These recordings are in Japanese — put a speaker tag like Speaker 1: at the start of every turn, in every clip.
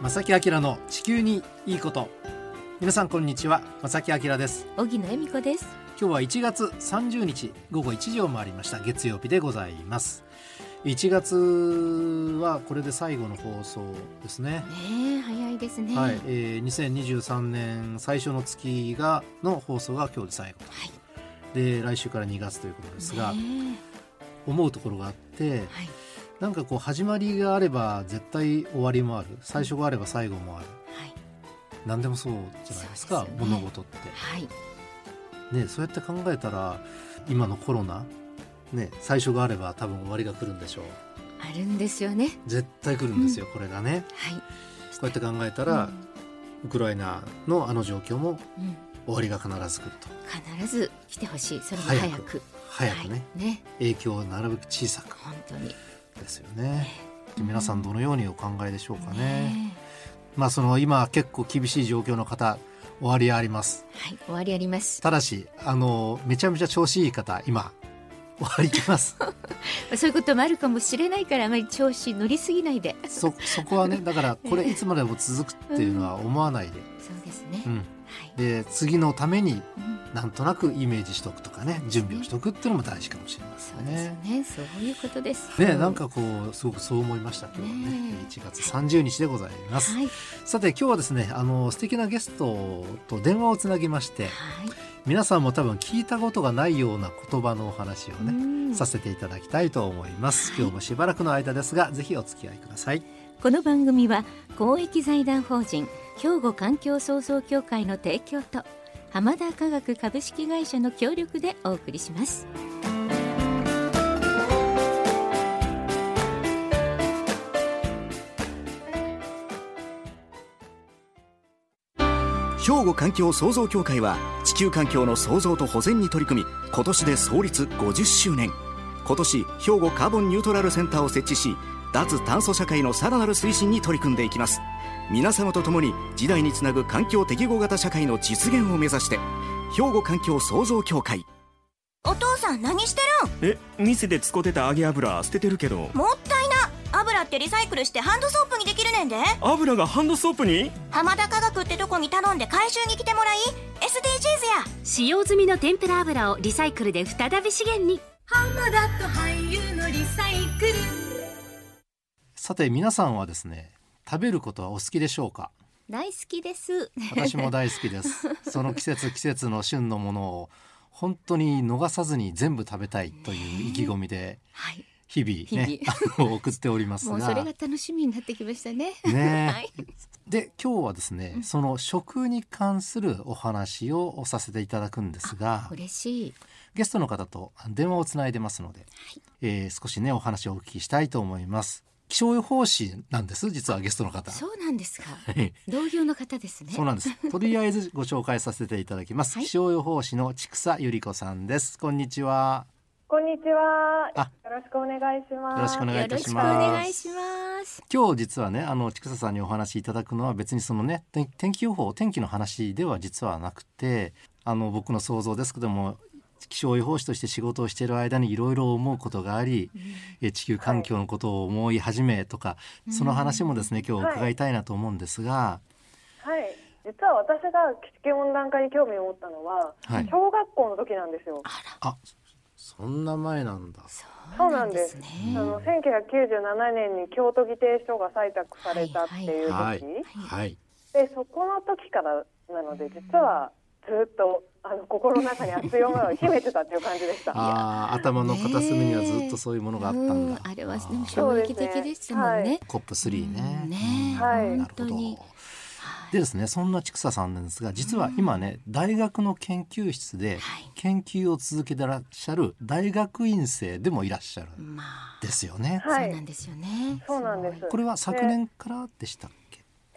Speaker 1: 正木明の地球にいいこと。皆さんこんにちは。正木明です。
Speaker 2: 荻野恵美子です。
Speaker 1: 今日は1月30日午後1時を回りました。月曜日でございます。1月はこれで最後の放送ですね。
Speaker 2: ね早いですね。
Speaker 1: はい、えー、2023年最初の月がの放送が今日で最後、はい、で来週から2月ということですが、思うところがあって、はいなんかこう始まりがあれば絶対終わりもある。最初があれば最後もある、はい、何でもそうじゃないですか、ね、物事って、はい。ね、そうやって考えたら今のコロナ、ね、最初があれば多分終わりが来るんでしょう。
Speaker 2: あるんですよね。
Speaker 1: 絶対来るんですよ、うん、これがね、はい、こうやって考えたら、うん、ウクライナのあの状況も、終わりが必ず来ると。
Speaker 2: 必ず来てほしい。それも早く。
Speaker 1: 早くね。はい、ね。影響をなるべく小さく。
Speaker 2: 本当に
Speaker 1: ですよね。皆さんどのようにお考えでしょうかね。ねまあその今結構厳しい状況の方終わりあります。
Speaker 2: はい、終わりあります。
Speaker 1: ただしあのめちゃめちゃ調子いい方今終わりきます。
Speaker 2: そういうこともあるかもしれないからあまり調子乗りすぎないで。
Speaker 1: そそこはねだからこれいつまでも続くっていうのは思わないで。うん、
Speaker 2: そうですね。
Speaker 1: うん。はい、で次のためになんとなくイメージしとくとかね準備をしとくっていうのも大事かもしれませんね。
Speaker 2: そうねそういうことです。
Speaker 1: ねなんかこうすごくそう思いました今日はねね1月30日でございます。はい、さて今日はですねあの素敵なゲストと電話をつなぎまして、はい、皆さんも多分聞いたことがないような言葉のお話をねさせていただきたいと思います。今日もしばらくの間ですがぜひお付き合いください。
Speaker 2: この番組は公益財団法人兵庫環境創造協会の提供と浜田科学株式会社の協力でお送りします。
Speaker 3: 兵庫環境創造協会は地球環境の創造と保全に取り組み今年で創立50周年。今年兵庫カーボンニュートラルセンターを設置し脱炭素社会のさらなる推進に取り組んでいきます。皆様と共に時代につなぐ環境適合型社会の実現を目指して兵庫環境創造協会。
Speaker 4: お父さん何して
Speaker 5: るん？え店で使ってた揚げ油捨ててるけど。も
Speaker 4: ったいな。油ってリサイクルしてハンドソープにできるねんで。
Speaker 5: 油がハンドソープに？
Speaker 4: 浜田科学ってとこに頼んで回収に来てもらい。SDGs や。
Speaker 6: 使用済みの天ぷら油をリサイクルで再び資源に。
Speaker 7: 浜田と俳優のリサイクル。
Speaker 1: さて皆さんはですね食べることはお好きでしょうか？
Speaker 2: 大好きです。
Speaker 1: 私も大好きです。その季節季節の旬のものを本当に逃さずに全部食べたいという意気込みで、はい、日々ね送っておりますが。
Speaker 2: それが楽しみになってきましたね。
Speaker 1: ね。はい、で今日はですね、その食に関するお話をさせていただくんですが
Speaker 2: 嬉しい。
Speaker 1: ゲストの方と電話をつないでますので、はい、えー、少しねお話をお聞きしたいと思います。気象予報士なんです実はゲストの方。
Speaker 2: そうなんですか。同業の方ですね。
Speaker 1: そうなんです。とりあえずご紹介させていただきます、はい、気象予報士の千草由里子さんです。こんにちは。
Speaker 8: こんにちは。よろしくお願いします。
Speaker 1: よろしくお願いいたします。お願いします。今日実はねあの千草さんにお話いただくのは別にそのね天気予報天気の話では実はなくてあの僕の想像ですけども気象予報士として仕事をしている間にいろいろ思うことがあり、うん、地球環境のことを思い始めとか、はい、その話もですね、今日伺いたいなと思うんですが。
Speaker 8: はい、はい、実は私が地球温暖化に興味を持ったのは、はい、小学校の時なんですよ。
Speaker 1: あそんな前なんだ。
Speaker 8: そうなんです。ですね、あの1997年に京都議定書が採択されたっていう時、はい、はい、でそこの時からなので実はずっとあの心の中に熱い思いを秘めてたっていう感じでした。
Speaker 1: ああ、頭の片隅にはずっとそういうものがあったんだ。
Speaker 2: あれはでも衝撃的でしたもんね。
Speaker 1: コップ3ね。
Speaker 2: ね、はい、本当に。
Speaker 1: でですね、そんな千草さんなんですが、実は今ね、大学の研究室で研究を続けてらっしゃる大学院生でもいらっしゃるですよね。
Speaker 2: そうなんですよね。
Speaker 8: そうなんです。
Speaker 1: これは昨年からでした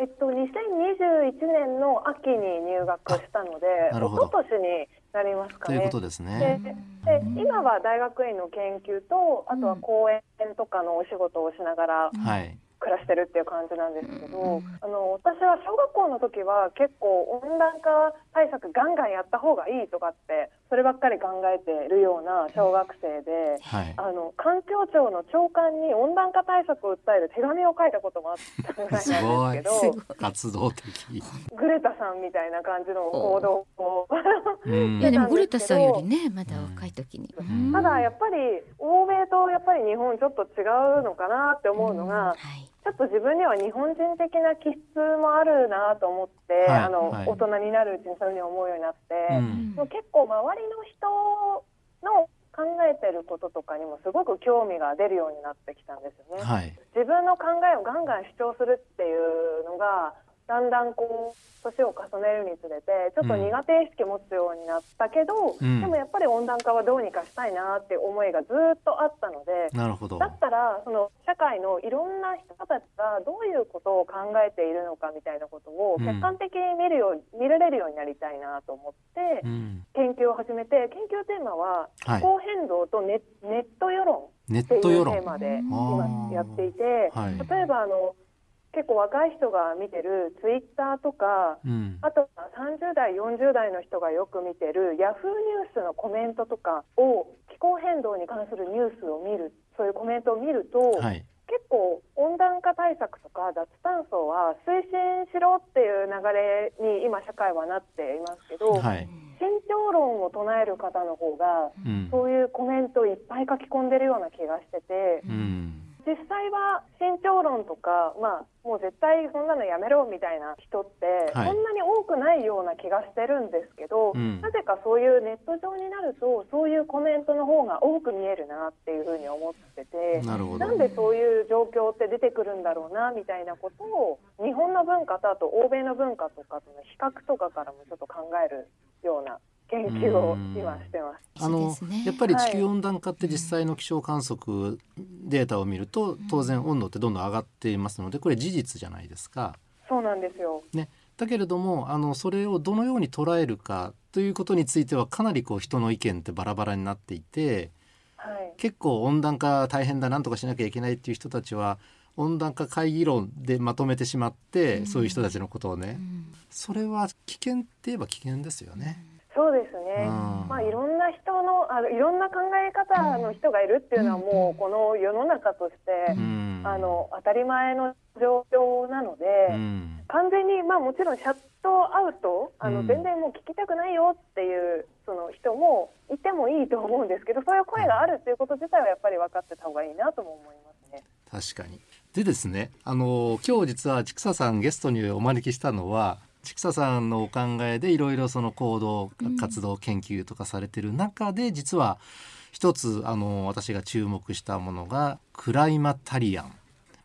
Speaker 8: えっと、2021年の秋に入学したので、一昨年になりますか
Speaker 1: ね。ということですね。
Speaker 8: でで今は大学院の研究と、あとは講演とかのお仕事をしながら、はい暮らしてるっていう感じなんですけど、あの私は小学校の時は結構温暖化対策ガンガンやった方がいいとかってそればっかり考えてるような小学生で、はい、あの環境庁の長官に温暖化対策を訴える手紙を書いたこともあったぐらいなんですけど
Speaker 1: 活動的。
Speaker 8: グレタさんみたいな感じの行動を
Speaker 2: いやでもグレタさんよりねまだ若い時に、
Speaker 8: ただやっぱり欧米とやっぱり日本ちょっと違うのかなって思うのが、はいちょっと自分には日本人的な気質もあるなと思って、はい、あの、はい、大人になるうちにそういうふうに思うようになって、うん、結構周りの人の考えてることとかにもすごく興味が出るようになってきたんですよね。はい、自分の考えをガンガン主張するっていうのがだんだんこう年を重ねるにつれてちょっと苦手意識持つようになったけど、うん、でもやっぱり温暖化はどうにかしたいなっていう思いがずっとあったので
Speaker 1: なるほど。
Speaker 8: だったらその社会のいろんな人たちがどういうことを考えているのかみたいなことを客観的に見るよう、うん、見られるようになりたいなと思って、うん、研究を始めて研究テーマは気候変動とネ,、ネット世論っていうテーマで今やっていて、はい、例えばあの結構若い人が見てるツイッターとか、うん、あとは30代40代の人がよく見てるヤフーニュースのコメントとかを気候変動に関するニュースを見るそういうコメントを見ると、はい、結構温暖化対策とか脱炭素は推進しろっていう流れに今社会はなっていますけど、はい、慎重論を唱える方の方が、うん、そういうコメントをいっぱい書き込んでるような気がしてて。うん実際は慎重論とか、まあ、もう絶対そんなのやめろみたいな人って、そんなに多くないような気がしてるんですけど、なぜかそういうネット上になるとそういうコメントの方が多く見えるなっていうふうに思っててなんでそういう状況って出てくるんだろうなみたいなことを日本の文化とあと欧米の文化とかとの比較とかからもちょっと考えるような研究を今してます。
Speaker 1: あの、ね、やっぱり地球温暖化って実際の気象観測データを見ると、当然温度ってどんどん上がっていますのでこれ事実じゃないですか。
Speaker 8: そうなんですよ。
Speaker 1: ね、だけれどもあのそれをどのように捉えるかということについてはかなりこう人の意見ってバラバラになっていて、はい、結構温暖化大変だなんとかしなきゃいけないっていう人たちは温暖化会議論でまとめてしまって、うん、そういう人たちのことをね、うん、それは危険って言えば危険ですよね。
Speaker 8: そうですね、まあ、いろんな人のあのいろんな考え方の人がいるっていうのはもうこの世の中として、あの当たり前の状況なので、完全に、まあ、もちろんシャットアウトあの、全然もう聞きたくないよっていうその人もいてもいいと思うんですけどそういう声があるっていうこと自体はやっぱり分かってた方がいいなとも思いますね。
Speaker 1: 確かに。でですねあの今日実は千種さんゲストにお招きしたのは千草さんのお考えでいろいろその行動活動研究とかされてる中で、実は一つあの私が注目したものがクライマタリアン。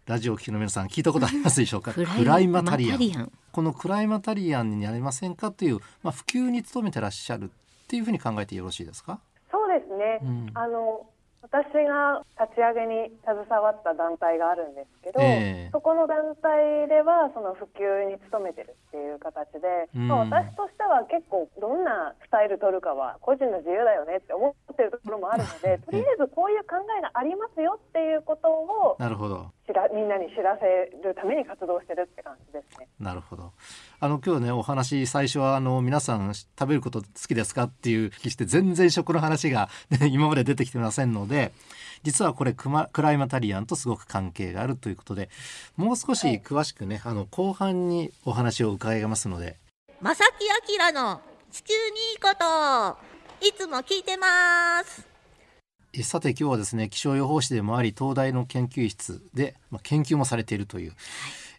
Speaker 1: ラジオ聴きの皆さん聞いたことありますでしょうか？クライマタリアン。このクライマタリアンになりませんか？という、まあ、普及に努めてらっしゃるっていうふうに考えてよろしいですか？
Speaker 8: そうですね、うん、あの私が立ち上げに携わった団体があるんですけど、えー、そこの団体ではその普及に努めてるっていう形で、うん、まあ、私としては結構どんなスタイル取るかは個人の自由だよねって思ってるところもあるのでとりあえずこういう考えがありますよっていうことを
Speaker 1: なるほど
Speaker 8: 知らみんなに知らせるために活動してるって感じですね。
Speaker 1: なるほど。あの今日ねお話最初はあの皆さん食べること好きですかっていう聞きして全然食の話が、ね、今まで出てきてませんので実はこれクマクライマタリアンとすごく関係があるということでもう少し詳しくね、はい、あの後半にお話を伺いますので。
Speaker 9: 正木明の地球にいいこといつも聞いてます
Speaker 1: さて今日はですね気象予報士でもあり東大の研究室で、まあ、研究もされているという、はい、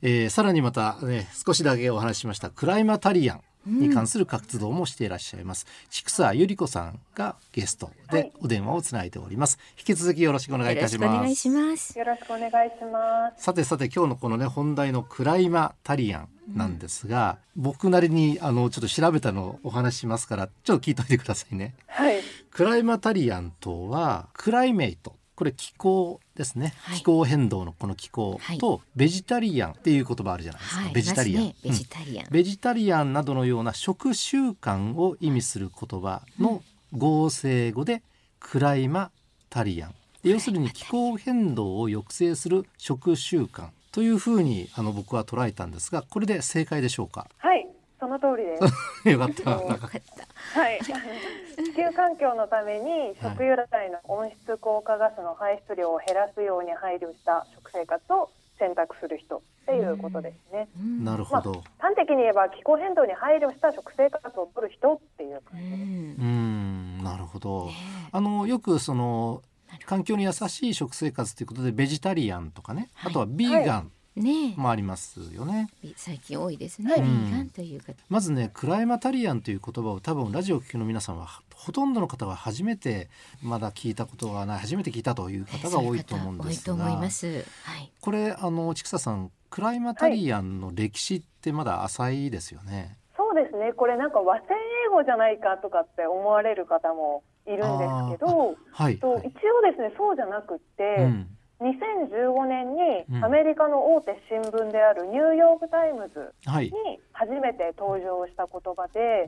Speaker 1: えー、さらにまた、ね、少しだけお話ししましたクライマタリアンに関する活動もしていらっしゃいます、うん、千草由里子さんがゲストでお電話をつないでおります、はい、引き続きよろしくお願いいたします。
Speaker 2: お願いします。
Speaker 8: よろしくお願いします。
Speaker 1: さてさて今日のこのね本題のクライマタリアンなんですが、うん、僕なりにあのちょっと調べたのをお話ししますからちょっと聞いといてくださいね。
Speaker 8: はい。
Speaker 1: クライマタリアンとはクライメイト。これ気候ですね、はい、気候変動のこの気候と、ベジタリアンっていう言葉あるじゃないですか、はい、ベジタリアン、ね、ベジタリアン、うん、ベジタリアンなどのような食習慣を意味する言葉の合成語でクライマタリアン。要するに気候変動を抑制する食習慣というふうにあの僕は捉えたんですがこれで正解でしょうか？
Speaker 8: はい。そのの通りで
Speaker 1: す。よかった。よかった。
Speaker 8: はい。地球環境のために食由来の温室効果ガスの排出量を減らすように配慮した食生活を選択する人っていうことですね。
Speaker 1: なるほど、
Speaker 8: まあ、端的に言えば気候変動に配慮した食生活をとる人っていう感じです。う
Speaker 1: ん、なるほど。あのよくその環境に優しい食生活ということでベジタリアンとかね、はい、あとはビーガン、ね、もありますよね。
Speaker 2: 最近多いですね。ビーガンという
Speaker 1: まずね、クライマタリアンという言葉を多分ラジオを聞きの皆さんはほとんどの方は初めてまだ聞いたことがない初めて聞いたという方が多いと思うんですが、はい、これあの千草さんクライマタリアンの歴史ってまだ浅いですよね。
Speaker 8: そうですね。これなんか和製英語じゃないかとかって思われる方もいるんですけど、はい、と一応ですねそうじゃなくて、うん、2015年にアメリカの大手新聞であるニューヨーク・タイムズに初めて登場した言葉で、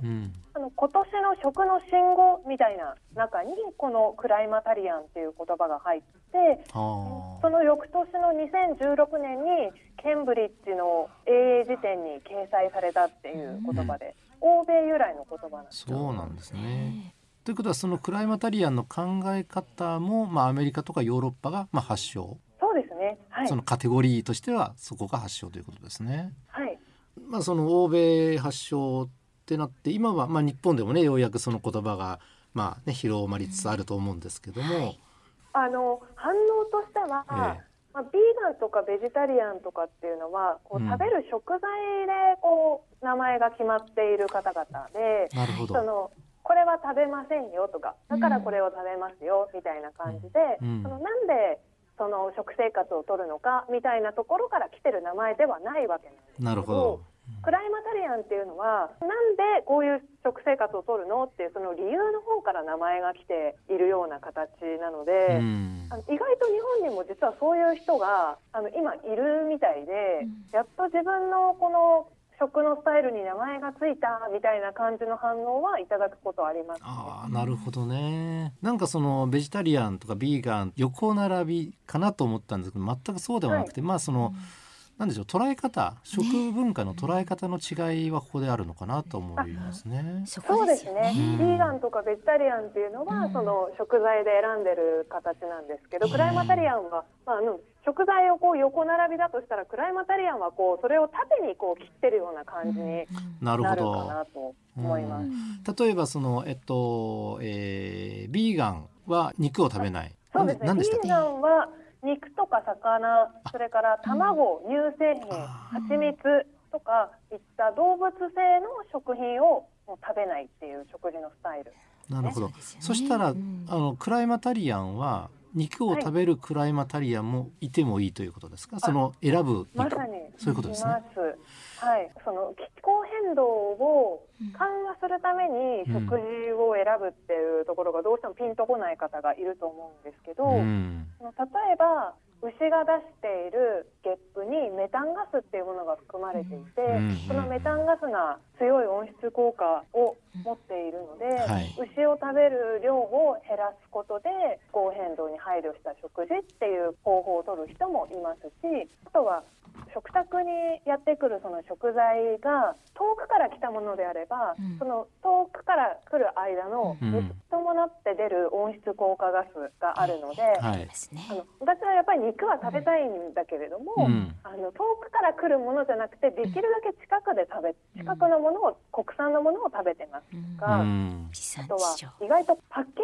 Speaker 8: あの今年の食の信号みたいな中にこのクライマタリアンっていう言葉が入ってその翌年の2016年にケンブリッジの英英辞典に掲載されたっていう言葉で、欧米由来の言葉なんです
Speaker 1: そうなんですね。ということはそのクライマタリアンの考え方も、まあ、アメリカとかヨーロッパが、まあ、発祥。
Speaker 8: そうですね、はい、
Speaker 1: そのカテゴリーとしてはそこが発祥ということですね。
Speaker 8: はい。
Speaker 1: まあ、その欧米発祥ってなって今は、まあ、日本でもねようやくその言葉が、まあね、広まりつつあると思うんですけども。うんはい、
Speaker 8: あの反応としては、ええ。まあ、ビーガンとかベジタリアンとかっていうのはこう食べる食材でこう名前が決まっている方々で、
Speaker 1: なるほど。
Speaker 8: そのこれは食べませんよとかだからこれを食べますよみたいな感じで、うん、そのなんでその食生活をとるのかみたいなところから来てる名前ではないわけなんです
Speaker 1: なるほど
Speaker 8: クライマタリアンっていうのはなんでこういう食生活をとるのっていうその理由の方から名前が来ているような形なので、うん、あの意外と日本にも実はそういう人があの今いるみたいで、うん、やっと自分のこの食のスタイルに名前がついたみたいな感じの反応はいただくことあります、ね、
Speaker 1: あなるほどね。なんかそのベジタリアンとかビーガン横並びかなと思ったんですけど全くそうではなくて、はい、まあその、うんなんでしょう捉え方食文化の捉え方の違いはここであるのかなと思いますね。
Speaker 8: そうですね。ビーガンとかベジタリアンっていうのは、その食材で選んでる形なんですけど、クライマタリアンは、まあ、あの食材をこう横並びだとしたらクライマタリアンはこうそれを縦にこう切ってるような感じになるかなと思います。
Speaker 1: 例えばそのえっと、えー、ビーガンは肉を食べない。
Speaker 8: そうですね。ビーガンは肉とか魚それから卵、乳製品蜂蜜とかいった動物性の食品をもう食べないっていう食事のスタイル、
Speaker 1: なるほど。そしたら、うん、あのクライマタリアンは肉を食べるクライマタリアンもいてもいいということですか、はい、その選ぶ
Speaker 8: まさに。
Speaker 1: そういうことですね。
Speaker 8: はい、その気候変動を緩和するために食事を選ぶっていうところがどうしてもピンとこない方がいると思うんですけど、うん、例えば牛が出しているゲップにメタンガスっていうものが含まれていて、うん、そのメタンガスが強い温室効果を持っているので、はい、牛を食べる量を減らすことで気候変動に配慮した食事っていう方法をとる人もいますしあとは食卓にやってくるその食材が遠くから来たものであれば、うん、その遠くから来る間の熱伴って出る温室効果ガスがあるので、はい、あの私はやっぱり肉は食べたいんだけれども、うん、あの遠くから来るものじゃなくてできるだけ近くで食べ近くのものを国産のものを食べてますとか、うん、あとは意外とパッケージ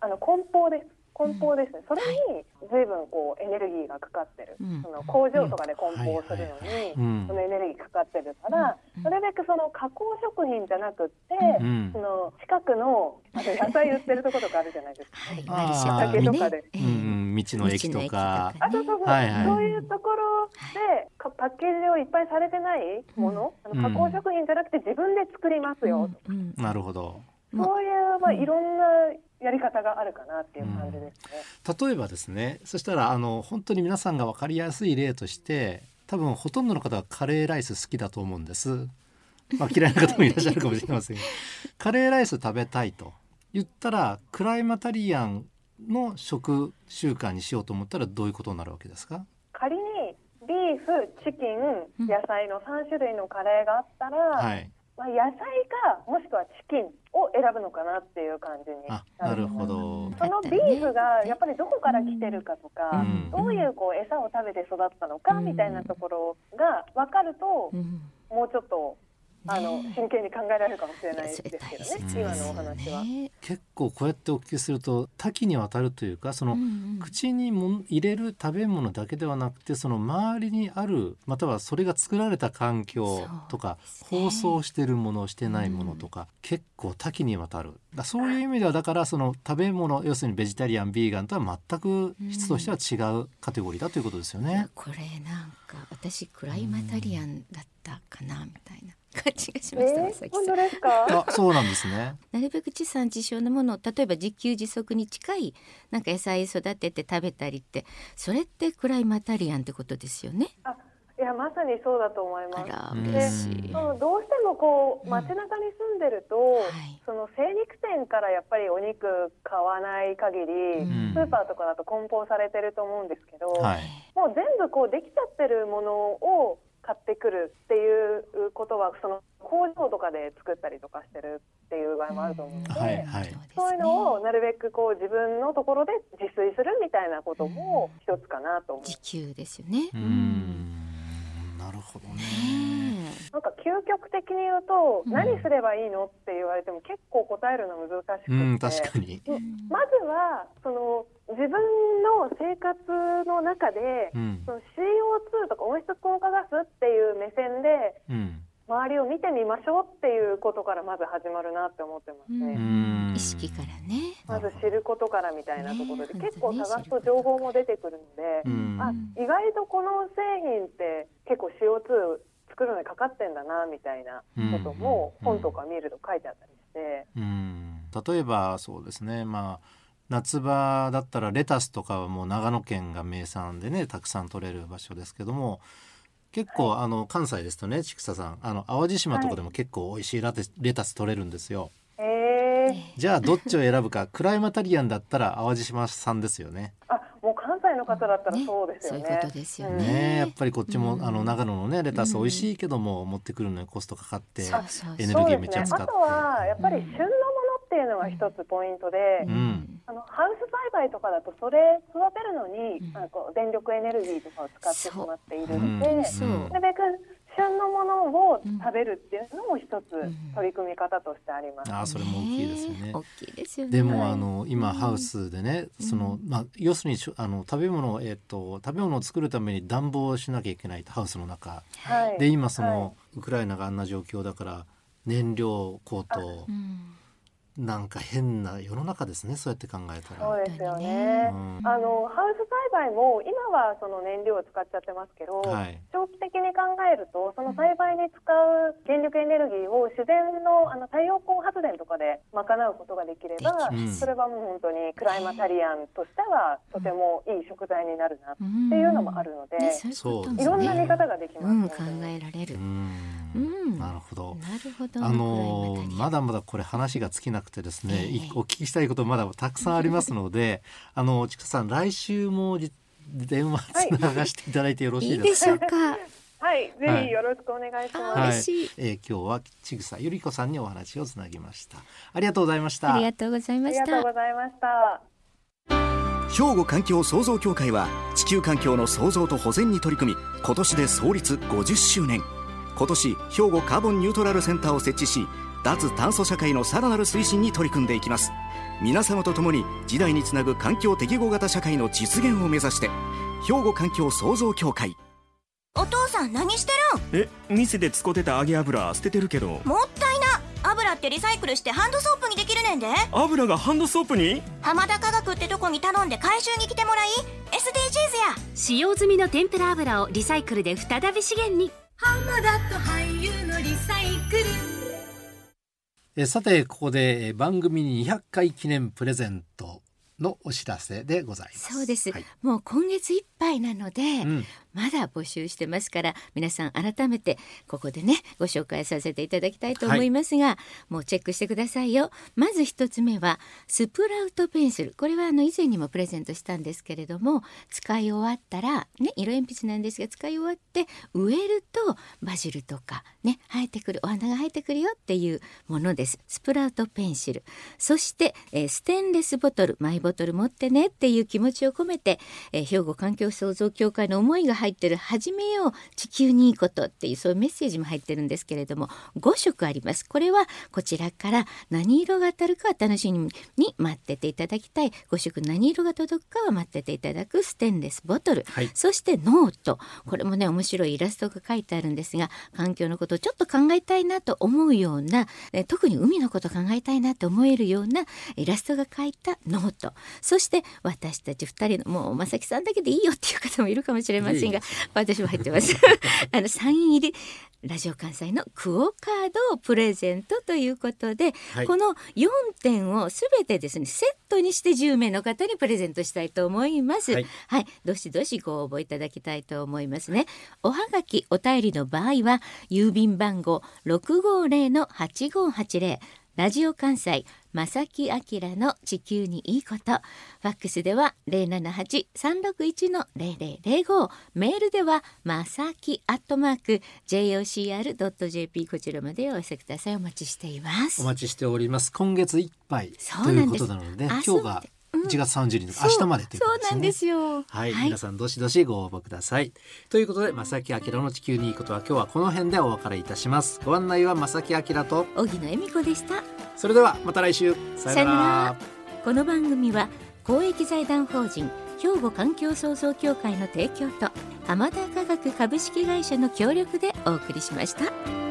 Speaker 8: あの梱包です梱包ですね、それに随分こうエネルギーがかかってる、その工場とかで梱包するのに、そのエネルギーかかってるから、それだけその加工食品じゃなくって、その近くのあの野菜売ってるところとかあるじゃないですか、畑とかで、
Speaker 1: うん、道の駅とか。
Speaker 8: あそうそうそう、はいはい、そういうところでパッケージをいっぱいされてないもの、あの加工食品じゃなくて自分で作りますよ、
Speaker 1: なるほど
Speaker 8: そういう、まあ、いろんなやり方があるかなっていう感じですね。
Speaker 1: うん、例えばですねそしたらあの本当に皆さんが分かりやすい例として多分ほとんどの方はカレーライス好きだと思うんです。まあ、嫌いな方もいらっしゃるかもしれません。カレーライス食べたいと言ったらクライマタリアンの食習慣にしようと思ったらどういうことになるわけですか？
Speaker 8: 仮にビーフチキン野菜の3種類のカレーがあったら、はい、まあ、野菜かもしくはチキンを選ぶのかなっていう感じに
Speaker 1: なるほど。
Speaker 8: そのビーフがやっぱりどこから来てるかとか、うん、どういうこう餌を食べて育ったのかみたいなところが分かると、うん、もうちょっとあの真剣に考えられるかもしれないですけどね今のお話は。
Speaker 1: 結構こうやってお聞きすると多岐にわたるというかその、口にも入れる食べ物だけではなくてその周りにあるまたはそれが作られた環境とか、包装してるものしてないものとか、結構多岐にわたるだそういう意味ではだからその食べ物要するにベジタリアンビーガンとは全く質としては違うカテゴリーだということですよね。
Speaker 2: これなんか私クライマタリアンだったかなみたいな。感じがしました、ね、
Speaker 8: えー、本当ですか？
Speaker 1: あそうなんですね。
Speaker 2: なるべく地産地消のものを例えば自給自足に近いなんか野菜育てて食べたりってそれってクライマタリアンってことですよね。
Speaker 8: あいやまさにそうだと思います。
Speaker 2: あら嬉しい。
Speaker 8: そのどうしてもこう街中に住んでると、うんはい、その精肉店からやっぱりお肉買わない限り、うん、スーパーとかだと梱包されてると思うんですけど、はい、もう全部こうできちゃってるものを買ってくるっていうことはその工場とかで作ったりとかしてるっていう場合もあると思うので、はいはい、そういうのをなるべくこう自分のところで自炊するみたいなことも一つかなと思う。
Speaker 2: 自給ですよね。
Speaker 1: なるほどね。
Speaker 8: なんか究極的に言うと、何すればいいのって言われても結構答えるの難しくて、うん、
Speaker 1: 確かに。
Speaker 8: まずはその自分の生活の中で、うん、その CO2 とか温室効果ガスっていう目線で、周りを見てみましょうっていうことからまず始まるなって思ってますね。
Speaker 2: 意識からね。
Speaker 8: まず知ることからみたいなところで、ね、結構探すと情報も出てくるので、あ意外とこの製品って結構 CO2 作るのにかかってんだなみたいなことも本とか見ると書いてあったりして。
Speaker 1: 例えばそうですね。まあ夏場だったらレタスとかはもう長野県が名産でねたくさん取れる場所ですけども結構、はい、あの関西ですとね千草さんあの淡路島とかでも結構美味しいラテレタス取れるんですよ。じゃあどっちを選ぶかクライマタリアンだったら淡路島産ですよね。
Speaker 8: あもう関西の方だったらそうですよね。ねそういうことですよね。ね
Speaker 1: やっぱりこっちも、うん、あの長野のねレタス美味しいけども、うん、持ってくるのにコストかかって、エネルギーめっちゃ使って。あ
Speaker 8: とはやっぱり旬のものっていうのが一つポイントで、うん、あのハウス栽培とかだとそれ育てるのに、うん、あの電力エネルギーとかを使ってしまっているので、なるべく旬のものを食べるっていうのも一つ取り組み方としてあります、
Speaker 1: ね、あそれも大きいですよね。
Speaker 2: 大きいですよね。
Speaker 1: でもあの今ハウスでね、そのまあ要するにあの食べ物えっ、と食べ物を作るために暖房しなきゃいけないハウスの中、はい、で今その、はい、ウクライナがあんな状況だから燃料高騰。なんか変な世の中ですねそうやって考えた
Speaker 8: ら。そうですよね、うん、あのハウス栽培も今はその燃料を使っちゃってますけど、はい、長期的に考えるとその栽培に使う電力エネルギーを自然のあの太陽光発電とかで賄うことができれば、うん、それはもう本当にクライマタリアンとしてはとてもいい食材になるなっていうのもあるので、うん。ね、いろんな見方ができます、
Speaker 2: ね、考えられる。
Speaker 1: なるほど。なるほど。あのまだまだこれ話が尽きなくてですね、えー、お聞きしたいことまだたくさんありますので、あのちかさん来週も電話つなしていただいてよろしいですか？
Speaker 2: いいでしょうか。
Speaker 8: はい、ぜひよろしくお願いします。はい、
Speaker 1: えー、今日はちぐさゆり子さんにお話をつなぎました。ありがとうございました。
Speaker 2: ありがとうございました。あ
Speaker 8: りがとうございました。
Speaker 3: 兵庫環境創造協会は地球環境の創造と保全に取り組み今年で創立50周年今年兵庫カーボンニュートラルセンターを設置し脱炭素社会のさらなる推進に取り組んでいきます。皆様と共に時代につなぐ環境適合型社会の実現を目指して兵庫環境創造協会。
Speaker 4: お父さん何して
Speaker 5: るん？え店で使ってた揚げ油捨ててるけど。も
Speaker 4: ったいな。油ってリサイクルしてハンドソープにできるねんで。
Speaker 5: 油がハンドソープに？
Speaker 4: 浜田科学ってとこに頼んで回収に来てもらい SDGs や。
Speaker 6: 使用済みの天ぷら油をリサイクルで再び資源に。
Speaker 7: 浜田と俳優のリサイクル
Speaker 1: えさてここで番組に200回記念プレゼントのお知らせでございます。
Speaker 2: そうです、はい、もう今月いっぱいなので、うん、まだ募集してますから皆さん改めてここでねご紹介させていただきたいと思いますが、はい、もうチェックしてくださいよ。まず一つ目はスプラウトペンシル。これはあの以前にもプレゼントしたんですけれども使い終わったらね色鉛筆なんですが使い終わって植えるとバジルとかね生えてくるお花が生えてくるよっていうものです。スプラウトペンシル。そして、えー、ステンレスボトルマイボトル持ってねっていう気持ちを込めて、えー、ひょうご環境創造協会の思いが入ってる。始めよう。地球にいいことっていうそういうメッセージも入ってるんですけれども5色あります。これはこちらから何色が当たるか楽しみに待ってていただきたい。5色何色が届くかは待ってていただくステンレスボトル、はい、そしてノート。これもね面白いイラストが書いてあるんですが環境のことをちょっと考えたいなと思うような特に海のこと考えたいなと思えるようなイラストが書いたノート。そして私たち2人のもう正木さんだけでいいよっていう方もいるかもしれませんが私も入ってます。あのサイン入りラジオ関西のクオカードをプレゼントということで、はい、この4点をすべてですねセットにして10名の方にプレゼントしたいと思います、はい、はい、どしどしご応募いただきたいと思いますね。おはがきお便りの場合は郵便番号650の8580ラジオ関西正木明の地球にいいこと。ファックスでは078-361の0005メールではまさきアットマーク jocr.jp こちらまでお寄せください。お待ちしています。
Speaker 1: お待ちしております。今月いっぱいということなので今日が1月30日、明日までということですね。そうなんですよ。はい、はい、皆さんどしどしご応募ください。ということで、正木明の地球にいいことは今日はこの辺でお別れいたします。ご案内は正木明と
Speaker 2: 荻野恵美子でした。
Speaker 1: それではまた来週。さよなら。
Speaker 2: この番組は公益財団法人兵庫環境創造協会の提供と浜田科学株式会社の協力でお送りしました。